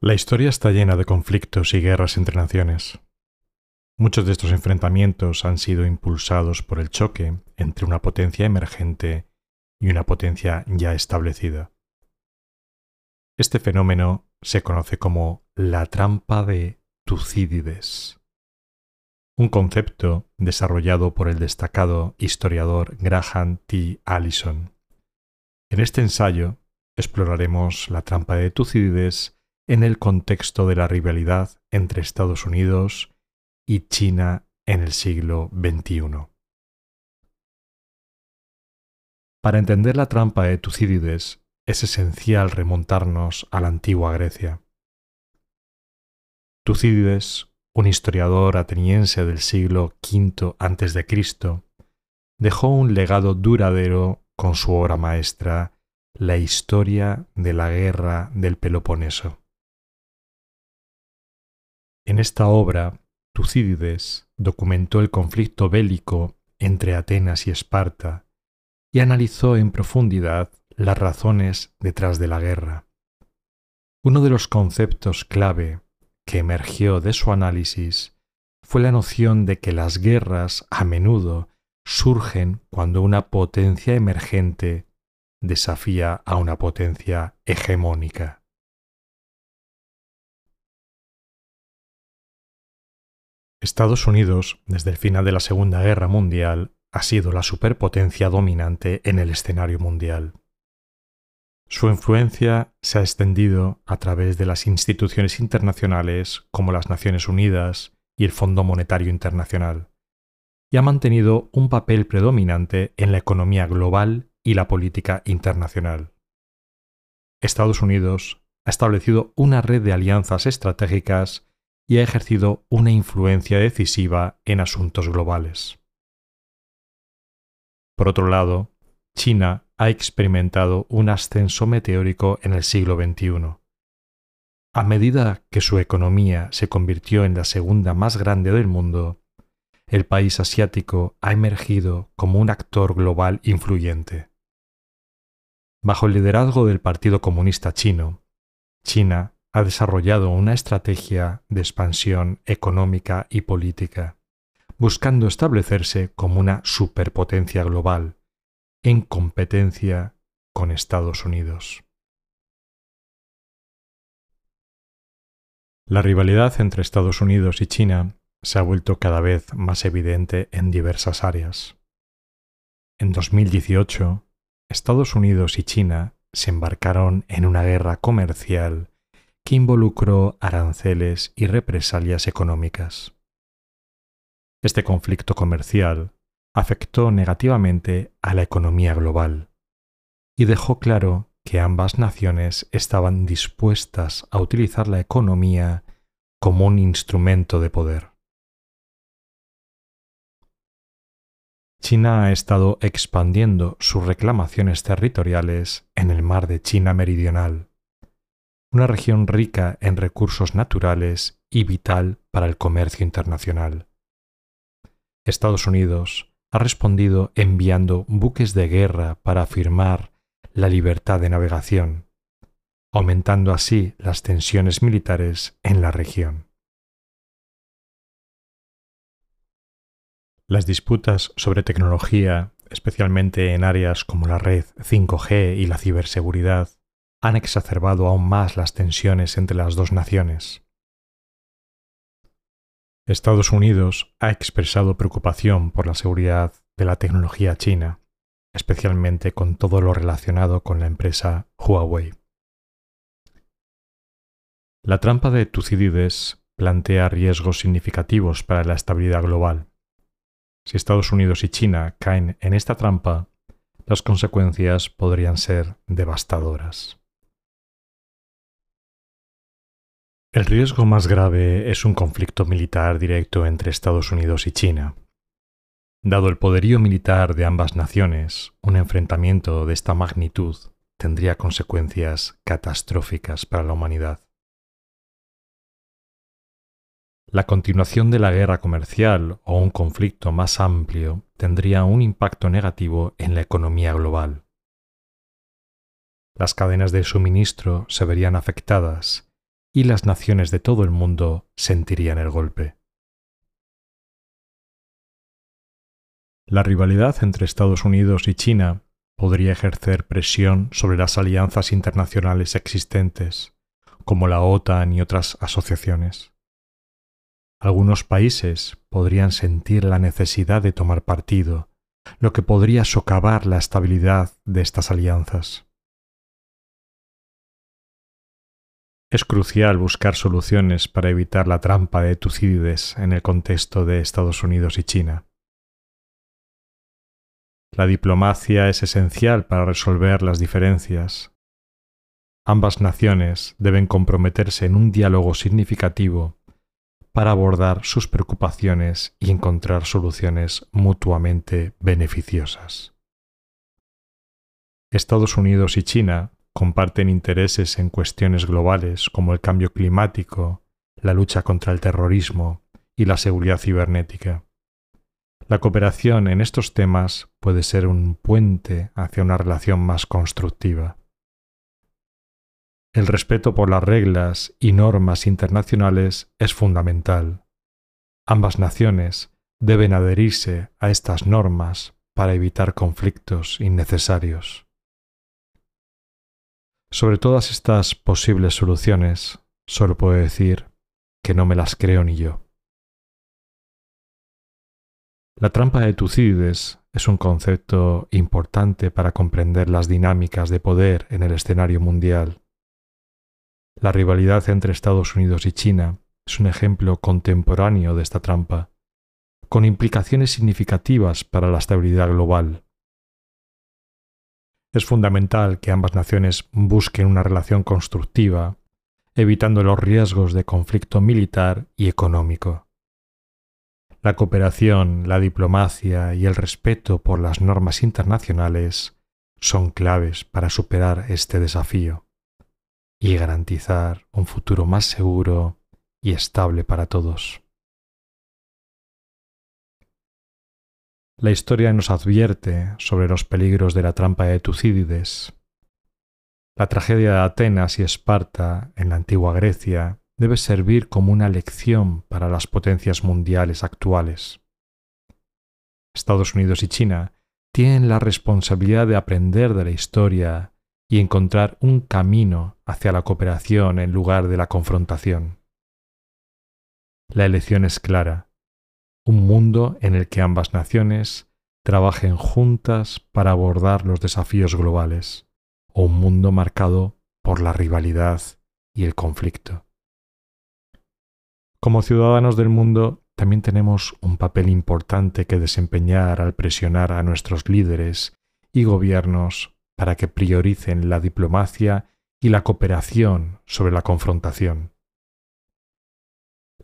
La historia está llena de conflictos y guerras entre naciones. Muchos de estos enfrentamientos han sido impulsados por el choque entre una potencia emergente y una potencia ya establecida. Este fenómeno se conoce como la trampa de Tucídides, un concepto desarrollado por el destacado historiador Graham T. Allison. En este ensayo exploraremos la trampa de Tucídides en el contexto de la rivalidad entre Estados Unidos y China en el siglo XXI. Para entender la trampa de Tucídides es esencial remontarnos a la antigua Grecia. Tucídides, un historiador ateniense del siglo V a.C., dejó un legado duradero con su obra maestra La historia de la guerra del Peloponeso. En esta obra, Tucídides documentó el conflicto bélico entre Atenas y Esparta y analizó en profundidad las razones detrás de la guerra. Uno de los conceptos clave que emergió de su análisis fue la noción de que las guerras a menudo surgen cuando una potencia emergente desafía a una potencia hegemónica. Estados Unidos, desde el final de la Segunda Guerra Mundial, ha sido la superpotencia dominante en el escenario mundial. Su influencia se ha extendido a través de las instituciones internacionales como las Naciones Unidas y el Fondo Monetario Internacional, y ha mantenido un papel predominante en la economía global y la política internacional. Estados Unidos ha establecido una red de alianzas estratégicas y ha ejercido una influencia decisiva en asuntos globales. Por otro lado, China ha experimentado un ascenso meteórico en el siglo XXI. A medida que su economía se convirtió en la segunda más grande del mundo, el país asiático ha emergido como un actor global influyente. Bajo el liderazgo del Partido Comunista Chino, China ha desarrollado una estrategia de expansión económica y política, buscando establecerse como una superpotencia global, en competencia con Estados Unidos. La rivalidad entre Estados Unidos y China se ha vuelto cada vez más evidente en diversas áreas. En 2018, Estados Unidos y China se embarcaron en una guerra comercial que involucró aranceles y represalias económicas. Este conflicto comercial afectó negativamente a la economía global y dejó claro que ambas naciones estaban dispuestas a utilizar la economía como un instrumento de poder. China ha estado expandiendo sus reclamaciones territoriales en el mar de China Meridional, una región rica en recursos naturales y vital para el comercio internacional. Estados Unidos ha respondido enviando buques de guerra para afirmar la libertad de navegación, aumentando así las tensiones militares en la región. Las disputas sobre tecnología, especialmente en áreas como la red 5G y la ciberseguridad, han exacerbado aún más las tensiones entre las dos naciones. Estados Unidos ha expresado preocupación por la seguridad de la tecnología china, especialmente con todo lo relacionado con la empresa Huawei. La trampa de Tucídides plantea riesgos significativos para la estabilidad global. Si Estados Unidos y China caen en esta trampa, las consecuencias podrían ser devastadoras. El riesgo más grave es un conflicto militar directo entre Estados Unidos y China. Dado el poderío militar de ambas naciones, un enfrentamiento de esta magnitud tendría consecuencias catastróficas para la humanidad. La continuación de la guerra comercial o un conflicto más amplio tendría un impacto negativo en la economía global. Las cadenas de suministro se verían afectadas y las naciones de todo el mundo sentirían el golpe. La rivalidad entre Estados Unidos y China podría ejercer presión sobre las alianzas internacionales existentes, como la OTAN y otras asociaciones. Algunos países podrían sentir la necesidad de tomar partido, lo que podría socavar la estabilidad de estas alianzas. Es crucial buscar soluciones para evitar la trampa de Tucídides en el contexto de Estados Unidos y China. La diplomacia es esencial para resolver las diferencias. Ambas naciones deben comprometerse en un diálogo significativo para abordar sus preocupaciones y encontrar soluciones mutuamente beneficiosas. Estados Unidos y China comparten intereses en cuestiones globales como el cambio climático, la lucha contra el terrorismo y la seguridad cibernética. La cooperación en estos temas puede ser un puente hacia una relación más constructiva. El respeto por las reglas y normas internacionales es fundamental. Ambas naciones deben adherirse a estas normas para evitar conflictos innecesarios. Sobre todas estas posibles soluciones, solo puedo decir que no me las creo ni yo. La trampa de Tucídides es un concepto importante para comprender las dinámicas de poder en el escenario mundial. La rivalidad entre Estados Unidos y China es un ejemplo contemporáneo de esta trampa, con implicaciones significativas para la estabilidad global. Es fundamental que ambas naciones busquen una relación constructiva, evitando los riesgos de conflicto militar y económico. La cooperación, la diplomacia y el respeto por las normas internacionales son claves para superar este desafío y garantizar un futuro más seguro y estable para todos. La historia nos advierte sobre los peligros de la trampa de Tucídides. La tragedia de Atenas y Esparta en la antigua Grecia debe servir como una lección para las potencias mundiales actuales. Estados Unidos y China tienen la responsabilidad de aprender de la historia y encontrar un camino hacia la cooperación en lugar de la confrontación. La elección es clara, un mundo en el que ambas naciones trabajen juntas para abordar los desafíos globales, o un mundo marcado por la rivalidad y el conflicto. Como ciudadanos del mundo, también tenemos un papel importante que desempeñar al presionar a nuestros líderes y gobiernos para que prioricen la diplomacia y la cooperación sobre la confrontación.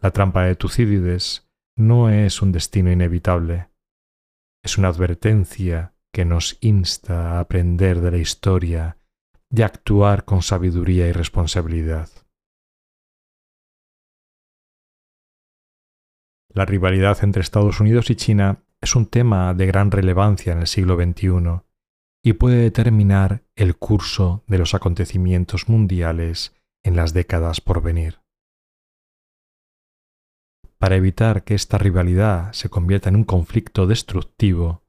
La trampa de Tucídides no es un destino inevitable, es una advertencia que nos insta a aprender de la historia y a actuar con sabiduría y responsabilidad. La rivalidad entre Estados Unidos y China es un tema de gran relevancia en el siglo XXI y puede determinar el curso de los acontecimientos mundiales en las décadas por venir. Para evitar que esta rivalidad se convierta en un conflicto destructivo,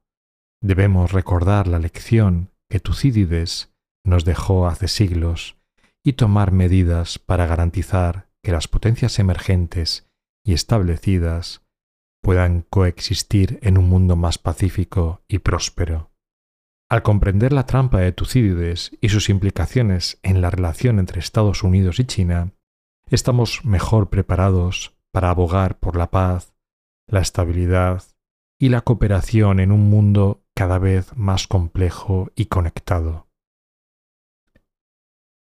debemos recordar la lección que Tucídides nos dejó hace siglos y tomar medidas para garantizar que las potencias emergentes y establecidas puedan coexistir en un mundo más pacífico y próspero. Al comprender la trampa de Tucídides y sus implicaciones en la relación entre Estados Unidos y China, estamos mejor preparados para abogar por la paz, la estabilidad y la cooperación en un mundo cada vez más complejo y conectado.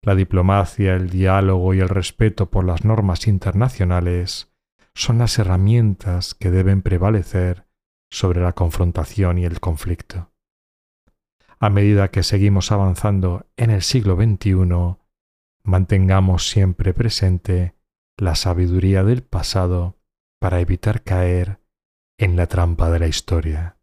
La diplomacia, el diálogo y el respeto por las normas internacionales son las herramientas que deben prevalecer sobre la confrontación y el conflicto. A medida que seguimos avanzando en el siglo XXI, mantengamos siempre presente la sabiduría del pasado para evitar caer en la trampa de la historia.